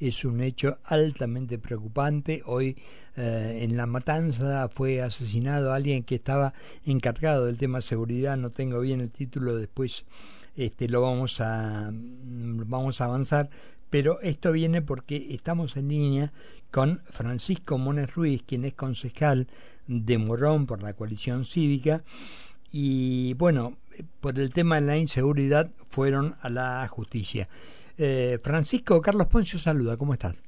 es un hecho altamente preocupante. Hoy eh, en La Matanza fue asesinado alguien que estaba encargado del tema seguridad, no tengo bien el título, después este, lo vamos a, vamos a avanzar, pero esto viene porque estamos en línea con Francisco Mones Ruiz, quien es concejal de Morón por la coalición cívica, y bueno, por el tema de la inseguridad fueron a la justicia. Eh, Francisco, Carlos Poncio saluda, ¿cómo estás?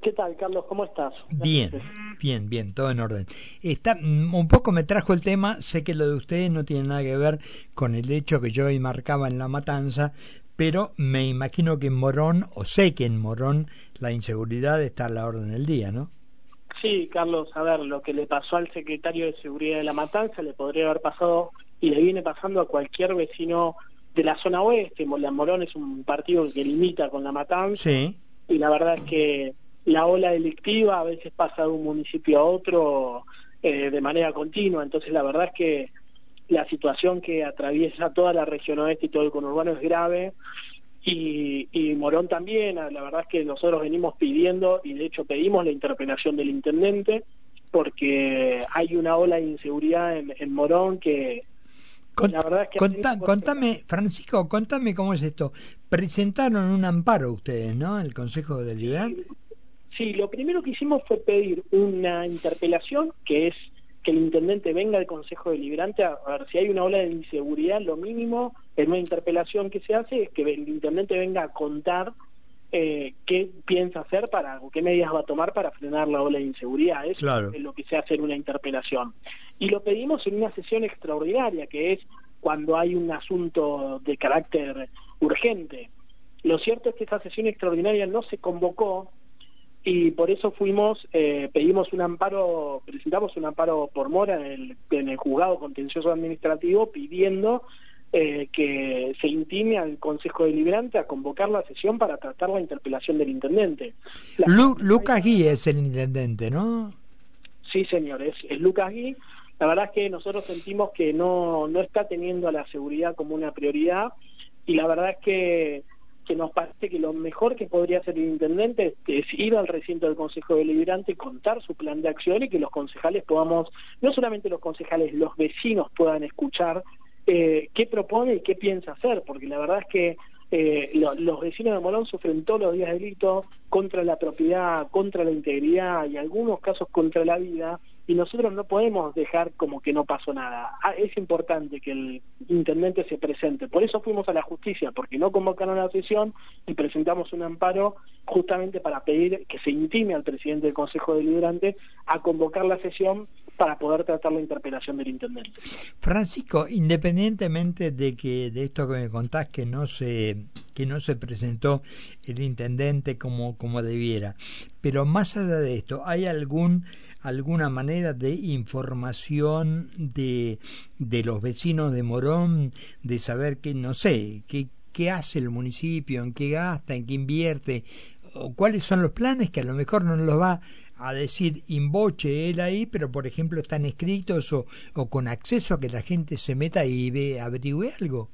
¿Qué tal, Carlos? ¿Cómo estás? Bien, bien, bien, todo en orden. Está, mm, un poco me trajo el tema, sé que lo de ustedes no tiene nada que ver con el hecho que yo hoy marcaba en la matanza, pero me imagino que en Morón, o sé que en Morón, la inseguridad está a la orden del día, ¿no? Sí, Carlos, a ver, lo que le pasó al secretario de Seguridad de la Matanza le podría haber pasado y le viene pasando a cualquier vecino de la zona oeste. La Morón es un partido que limita con la matanza. Y la verdad es que la ola delictiva a veces pasa de un municipio a otro eh, de manera continua. Entonces la verdad es que la situación que atraviesa toda la región oeste y todo el conurbano es grave. Y, y, Morón también, la verdad es que nosotros venimos pidiendo y de hecho pedimos la interpelación del intendente porque hay una ola de inseguridad en, en Morón que, contame, Francisco, contame cómo es esto. Presentaron un amparo ustedes, ¿no? El Consejo Deliberante. Sí, lo primero que hicimos fue pedir una interpelación, que es que el intendente venga al Consejo Deliberante a, ver si hay una ola de inseguridad, lo mínimo en una interpelación que se hace es que el intendente venga a contar eh, qué piensa hacer para o qué medidas va a tomar para frenar la ola de inseguridad. Eso es lo que se hace en una interpelación. Y lo pedimos en una sesión extraordinaria, que es cuando hay un asunto de carácter urgente. Lo cierto es que esa sesión extraordinaria no se convocó y por eso fuimos, eh, pedimos un amparo, presentamos un amparo por mora en el, en el juzgado contencioso administrativo pidiendo eh, que se intime al Consejo Deliberante a convocar la sesión para tratar la interpelación del intendente. Lucas Gui es el intendente, ¿no? Sí, señor, es, Lucas Gui. La verdad es que nosotros sentimos que no, no está teniendo a la seguridad como una prioridad y la verdad es que, que nos parece que lo mejor que podría hacer el intendente es, ir al recinto del Consejo Deliberante, contar su plan de acción y que los concejales podamos, no solamente los concejales, los vecinos puedan escuchar eh, qué propone y qué piensa hacer, porque la verdad es que eh, los vecinos de Morón sufren todos los días delitos contra la propiedad, contra la integridad y algunos casos contra la vida, y nosotros no podemos dejar como que no pasó nada. Ah, es importante que el intendente se presente. Por eso fuimos a la justicia, porque no convocaron la sesión y presentamos un amparo justamente para pedir que se intime al presidente del Consejo Deliberante a convocar la sesión para poder tratar la interpelación del intendente. Francisco, independientemente de que de esto que me contás que no se que no se presentó el intendente como como debiera, pero más allá de esto, ¿hay algún alguna manera de información de, de los vecinos de Morón, de saber que, no sé, qué, qué hace el municipio, en qué gasta, en qué invierte, o cuáles son los planes que a lo mejor no los va a decir inboche él ahí, pero por ejemplo están escritos o, o con acceso a que la gente se meta y ve, averigüe algo.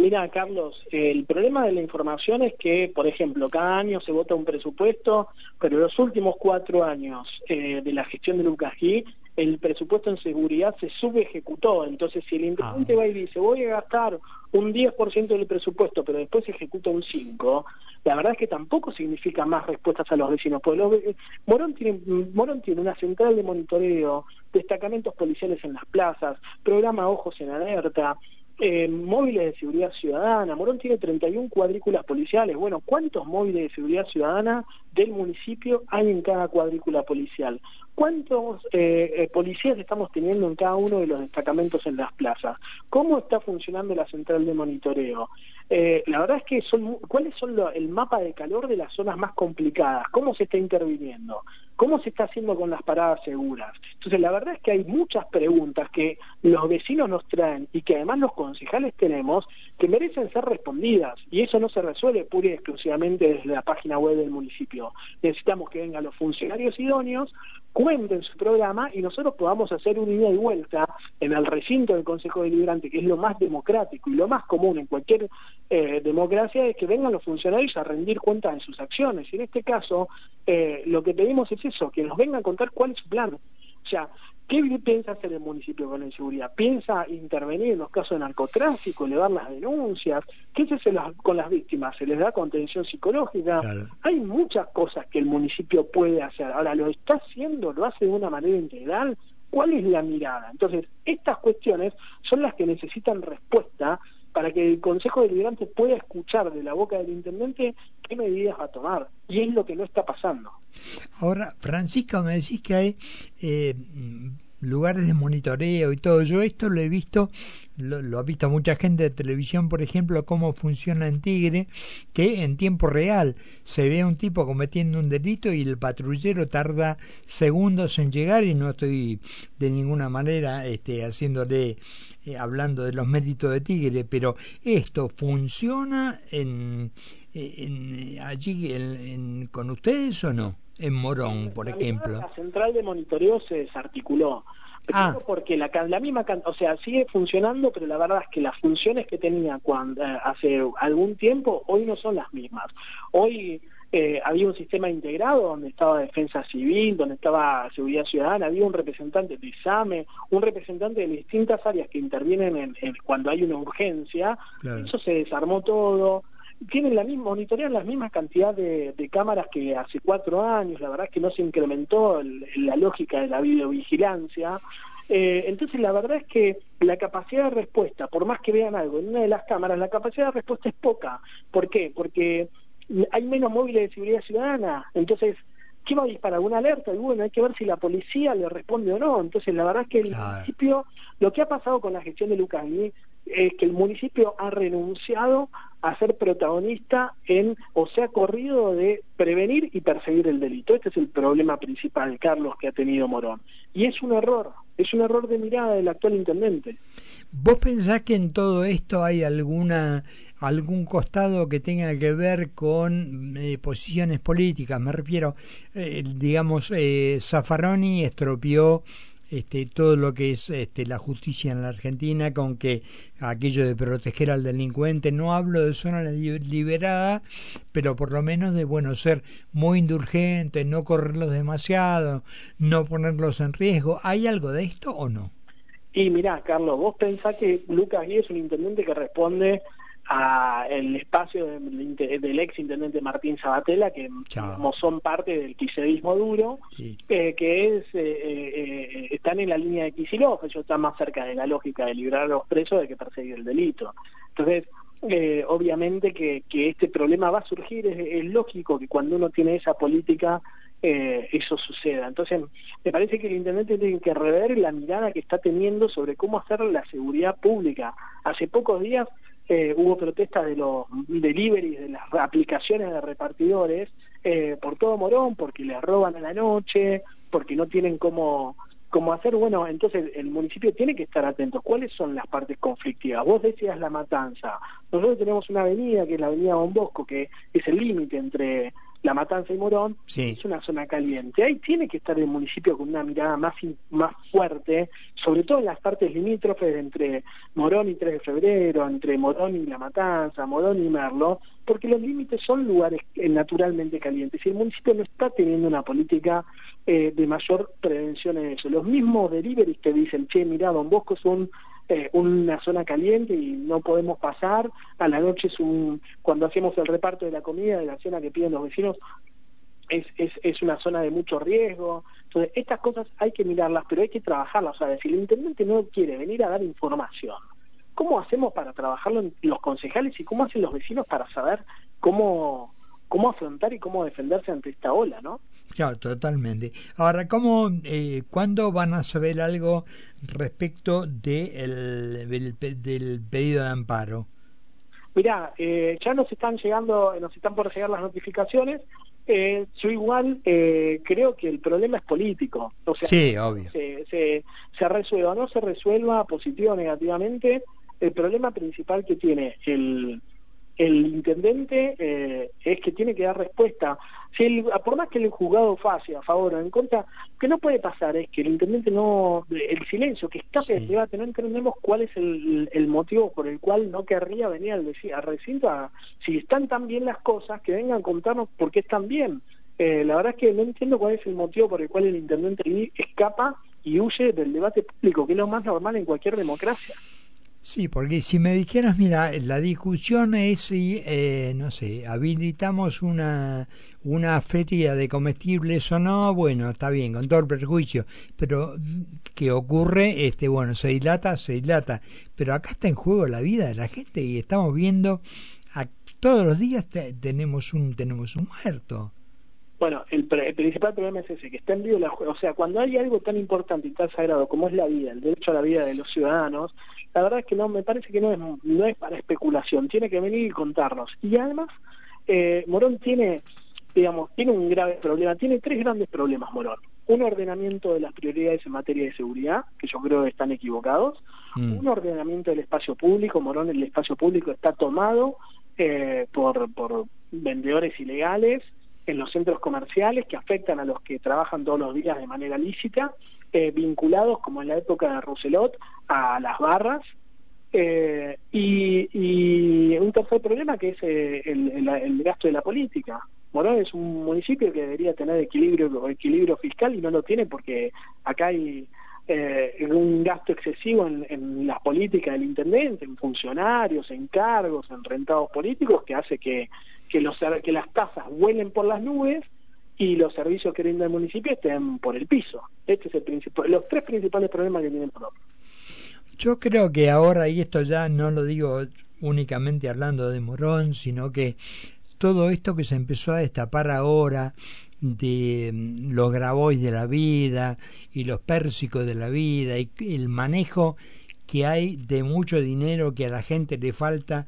Mira, Carlos, el problema de la información es que, por ejemplo, cada año se vota un presupuesto, pero en los últimos cuatro años eh, de la gestión de Lucas G, el presupuesto en seguridad se subejecutó. Entonces, si el intendente ah. va y dice, voy a gastar un 10% del presupuesto, pero después se ejecuta un 5%, la verdad es que tampoco significa más respuestas a los vecinos. Porque los, Morón, tiene, Morón tiene una central de monitoreo, destacamentos policiales en las plazas, programa Ojos en Alerta, eh, móviles de seguridad ciudadana. Morón tiene 31 cuadrículas policiales. Bueno, ¿cuántos móviles de seguridad ciudadana del municipio hay en cada cuadrícula policial? ¿Cuántos eh, eh, policías estamos teniendo en cada uno de los destacamentos en las plazas? ¿Cómo está funcionando la central de monitoreo? La verdad es que son, ¿cuáles son el mapa de calor de las zonas más complicadas? ¿Cómo se está interviniendo? ¿Cómo se está haciendo con las paradas seguras? Entonces, la verdad es que hay muchas preguntas que los vecinos nos traen y que además los concejales tenemos que merecen ser respondidas. Y eso no se resuelve pura y exclusivamente desde la página web del municipio. Necesitamos que vengan los funcionarios idóneos cuente en su programa y nosotros podamos hacer un ida y vuelta en el recinto del Consejo Deliberante, que es lo más democrático y lo más común en cualquier eh, democracia, es que vengan los funcionarios a rendir cuenta de sus acciones. Y en este caso, eh, lo que pedimos es eso, que nos vengan a contar cuál es su plan. O sea, ¿Qué piensa hacer el municipio con la inseguridad? ¿Piensa intervenir en los casos de narcotráfico, elevar las denuncias? ¿Qué se hace con las víctimas? ¿Se les da contención psicológica? Hay muchas cosas que el municipio puede hacer. Ahora, ¿lo está haciendo? ¿Lo hace de una manera integral? ¿Cuál es la mirada? Entonces, estas cuestiones son las que necesitan respuesta para que el Consejo Deliberante pueda escuchar de la boca del intendente qué medidas va a tomar. Y es lo que no está pasando. Ahora, Francisco, me decís que hay eh, lugares de monitoreo y todo. Yo esto lo he visto, lo, ha visto mucha gente de televisión, por ejemplo, cómo funciona en Tigre, que en tiempo real se ve a un tipo cometiendo un delito y el patrullero tarda segundos en llegar y no estoy de ninguna manera este, haciéndole, eh, hablando de los méritos de Tigre, pero esto funciona en, en allí en, con ustedes o no? En Morón, por ejemplo? La central de monitoreo se desarticuló. Ah. porque la, la misma, o sea, sigue funcionando, pero la verdad es que las funciones que tenía cuando, eh, hace algún tiempo hoy no son las mismas. Hoy eh, había un sistema integrado donde estaba defensa civil, donde estaba seguridad ciudadana, había un representante de ISAME, un representante de distintas áreas que intervienen en, cuando hay una urgencia. Eso se desarmó todo tienen la misma, monitorean la misma cantidad de, cámaras que hace cuatro años, la verdad es que no se incrementó la lógica de la videovigilancia. Eh, entonces la verdad es que la capacidad de respuesta, por más que vean algo en una de las cámaras, la capacidad de respuesta es poca. ¿Por qué? Porque hay menos móviles de seguridad ciudadana. Entonces, ¿qué va a disparar? ¿Una alerta? Y bueno, hay que ver si la policía le responde o no. Entonces, la verdad es que el municipio, lo que ha pasado con la gestión de Lucas es que el municipio ha renunciado a ser protagonista en, o se ha corrido de prevenir y perseguir el delito. Este es el problema principal, Carlos, que ha tenido Morón. Y es un error, es un error de mirada del actual intendente. ¿Vos pensás que en todo esto hay alguna algún costado que tenga que ver con eh, posiciones políticas? Me refiero, eh, digamos, eh, Zaffaroni estropeó este, todo lo que es este, la justicia en la Argentina, con que aquello de proteger al delincuente, no hablo de zona liberada, pero por lo menos de bueno ser muy indulgente, no correrlos demasiado, no ponerlos en riesgo. ¿Hay algo de esto o no? Y mirá, Carlos, vos pensás que Lucas Guía es un intendente que responde a el espacio del, ex intendente Martín Sabatella, que como son parte del quisedismo duro, eh, que es eh, eh, están en la línea de Kicillof, ellos están más cerca de la lógica de liberar a los presos de que perseguir el delito. Entonces, obviamente que, este problema va a surgir, es, lógico que cuando uno tiene esa política eso suceda. Entonces, me parece que el intendente tiene que rever la mirada que está teniendo sobre cómo hacer la seguridad pública. Hace pocos días eh, hubo protestas de los deliveries, de las aplicaciones de repartidores eh, por todo Morón, porque les roban a la noche, porque no tienen cómo, cómo hacer. Bueno, entonces el municipio tiene que estar atento. ¿Cuáles son las partes conflictivas? Vos decías la matanza. Nosotros tenemos una avenida, que es la avenida Don Bosco, que es el límite entre la Matanza y Morón, es una zona caliente. Ahí tiene que estar el municipio con una mirada más, más fuerte, sobre todo en las partes limítrofes entre Morón y 3 de febrero, entre Morón y La Matanza, Morón y Merlo, porque los límites son lugares eh, naturalmente calientes y el municipio no está teniendo una política eh, de mayor prevención en eso. Los mismos deliveries que dicen, che, mira, Don Bosco es un eh, una zona caliente y no podemos pasar. A la noche es un, cuando hacemos el reparto de la comida, de la cena que piden los vecinos, es, es, es, una zona de mucho riesgo. Entonces, estas cosas hay que mirarlas, pero hay que trabajarlas. O sea, si el intendente no quiere venir a dar información, ¿cómo hacemos para trabajarlo los concejales y cómo hacen los vecinos para saber cómo, cómo afrontar y cómo defenderse ante esta ola, ¿no? Claro, totalmente. Ahora, ¿cómo, eh, ¿cuándo van a saber algo respecto de el, del, pedido de amparo? Mirá, eh, ya nos están llegando, nos están por llegar las notificaciones. Eh, yo igual eh, creo que el problema es político. O sea, sí, obvio. Se, se, se resuelva o no se resuelva positivo o negativamente. El problema principal que tiene el, el intendente eh, es que tiene que dar respuesta. Si el, por más que el juzgado fácil a favor o en contra, lo que no puede pasar es que el intendente no, el silencio, que escape del debate, no entendemos cuál es el, motivo por el cual no querría venir al, al recinto a, si están tan bien las cosas, que vengan a contarnos por qué están bien. Eh, la verdad es que no entiendo cuál es el motivo por el cual el intendente escapa y huye del debate público, que es lo más normal en cualquier democracia. Sí, porque si me dijeras, mira, la discusión es si, eh, no sé, habilitamos una, una feria de comestibles o no, bueno, está bien, con todo el perjuicio, pero ¿qué ocurre? Este, bueno, se dilata, se dilata, pero acá está en juego la vida de la gente y estamos viendo, a, todos los días tenemos un, tenemos un muerto. Bueno, el, principal problema es ese, que está en vivo la O sea, cuando hay algo tan importante y tan sagrado como es la vida, el derecho a la vida de los ciudadanos, la verdad es que no, me parece que no es, no es para especulación, tiene que venir y contarnos. Y además, eh, Morón tiene, digamos, tiene un grave problema, tiene tres grandes problemas Morón. Un ordenamiento de las prioridades en materia de seguridad, que yo creo que están equivocados. Mm. Un ordenamiento del espacio público, Morón, el espacio público está tomado eh, por, por vendedores ilegales, en los centros comerciales que afectan a los que trabajan todos los días de manera lícita, eh, vinculados, como en la época de Roselot, a las barras. Eh, y, un tercer problema que es eh, el, gasto de la política. Morón es un municipio que debería tener equilibrio, fiscal y no lo tiene porque acá hay un gasto excesivo en, en, las políticas del intendente, en funcionarios, en cargos, en rentados políticos, que hace que que las tasas vuelen por las nubes y los servicios que brinda el municipio estén por el piso. Este es el principal, los tres principales problemas que tienen Morón. Yo creo que ahora, y esto ya no lo digo únicamente hablando de Morón, sino que todo esto que se empezó a destapar ahora de mm, los grabois de la vida y los pérsicos de la vida y el manejo que hay de mucho dinero que a la gente le falta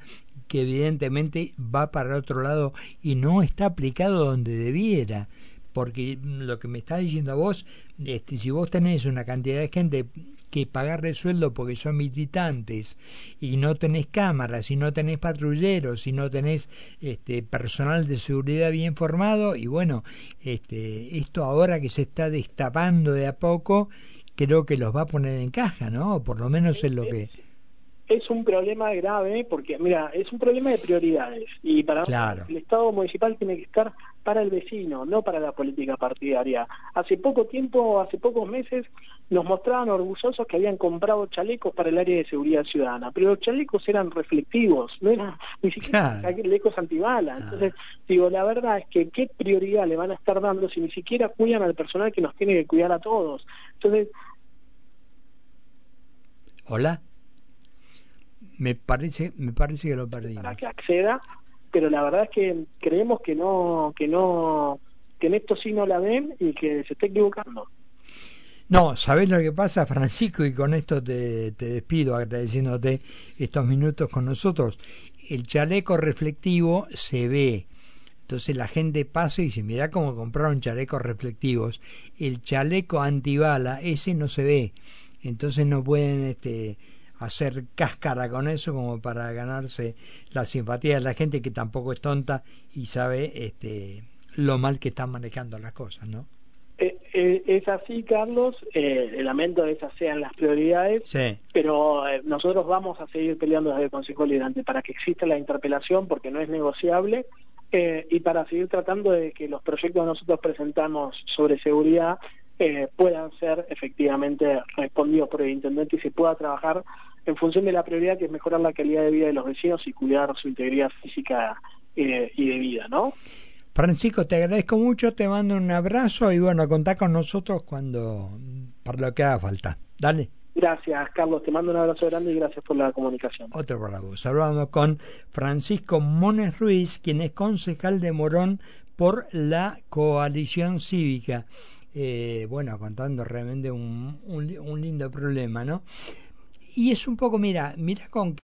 que evidentemente va para otro lado y no está aplicado donde debiera. Porque lo que me está diciendo vos, este, si vos tenés una cantidad de gente que pagarle sueldo porque son militantes y no tenés cámaras, y no tenés patrulleros, y no tenés este, personal de seguridad bien formado, y bueno, este, esto ahora que se está destapando de a poco, creo que los va a poner en caja, ¿no? por lo menos es lo que es un problema grave porque, mira, es un problema de prioridades y para el Estado municipal tiene que estar para el vecino, no para la política partidaria. Hace poco tiempo, hace pocos meses, nos mostraban orgullosos que habían comprado chalecos para el área de seguridad ciudadana, pero los chalecos eran reflectivos, no eran ni siquiera chalecos antibalas. Entonces, digo, la verdad es que qué prioridad le van a estar dando si ni siquiera cuidan al personal que nos tiene que cuidar a todos. Entonces... Hola. Me parece, me parece que lo perdí. Para que acceda, pero la verdad es que creemos que no, que no, que en esto sí no la ven y que se está equivocando. No, ¿sabés lo que pasa, Francisco? Y con esto te, te despido agradeciéndote estos minutos con nosotros. El chaleco reflectivo se ve. Entonces la gente pasa y dice, mira cómo compraron chalecos reflectivos. El chaleco antibala, ese no se ve. Entonces no pueden este, hacer cáscara con eso como para ganarse la simpatía de la gente que tampoco es tonta y sabe este lo mal que están manejando las cosas, ¿no? Eh, eh, es así, Carlos. Eh, lamento que esas sean las prioridades, pero eh, nosotros vamos a seguir peleando desde el Consejo Liderante para que exista la interpelación porque no es negociable y para seguir tratando de que los proyectos que nosotros presentamos sobre seguridad puedan ser efectivamente respondidos por el intendente y se pueda trabajar en función de la prioridad que es mejorar la calidad de vida de los vecinos y cuidar su integridad física eh, y de vida, ¿no? Francisco, te agradezco mucho, te mando un abrazo y bueno, contá con nosotros cuando, para lo que haga falta. Dale. Gracias, Carlos. Te mando un abrazo grande y gracias por la comunicación. Otro para vos. Hablando con Francisco Mones Ruiz, quien es concejal de Morón por la coalición cívica. Eh, bueno, contando realmente un, un lindo problema, ¿no? y es un poco, mira, mira con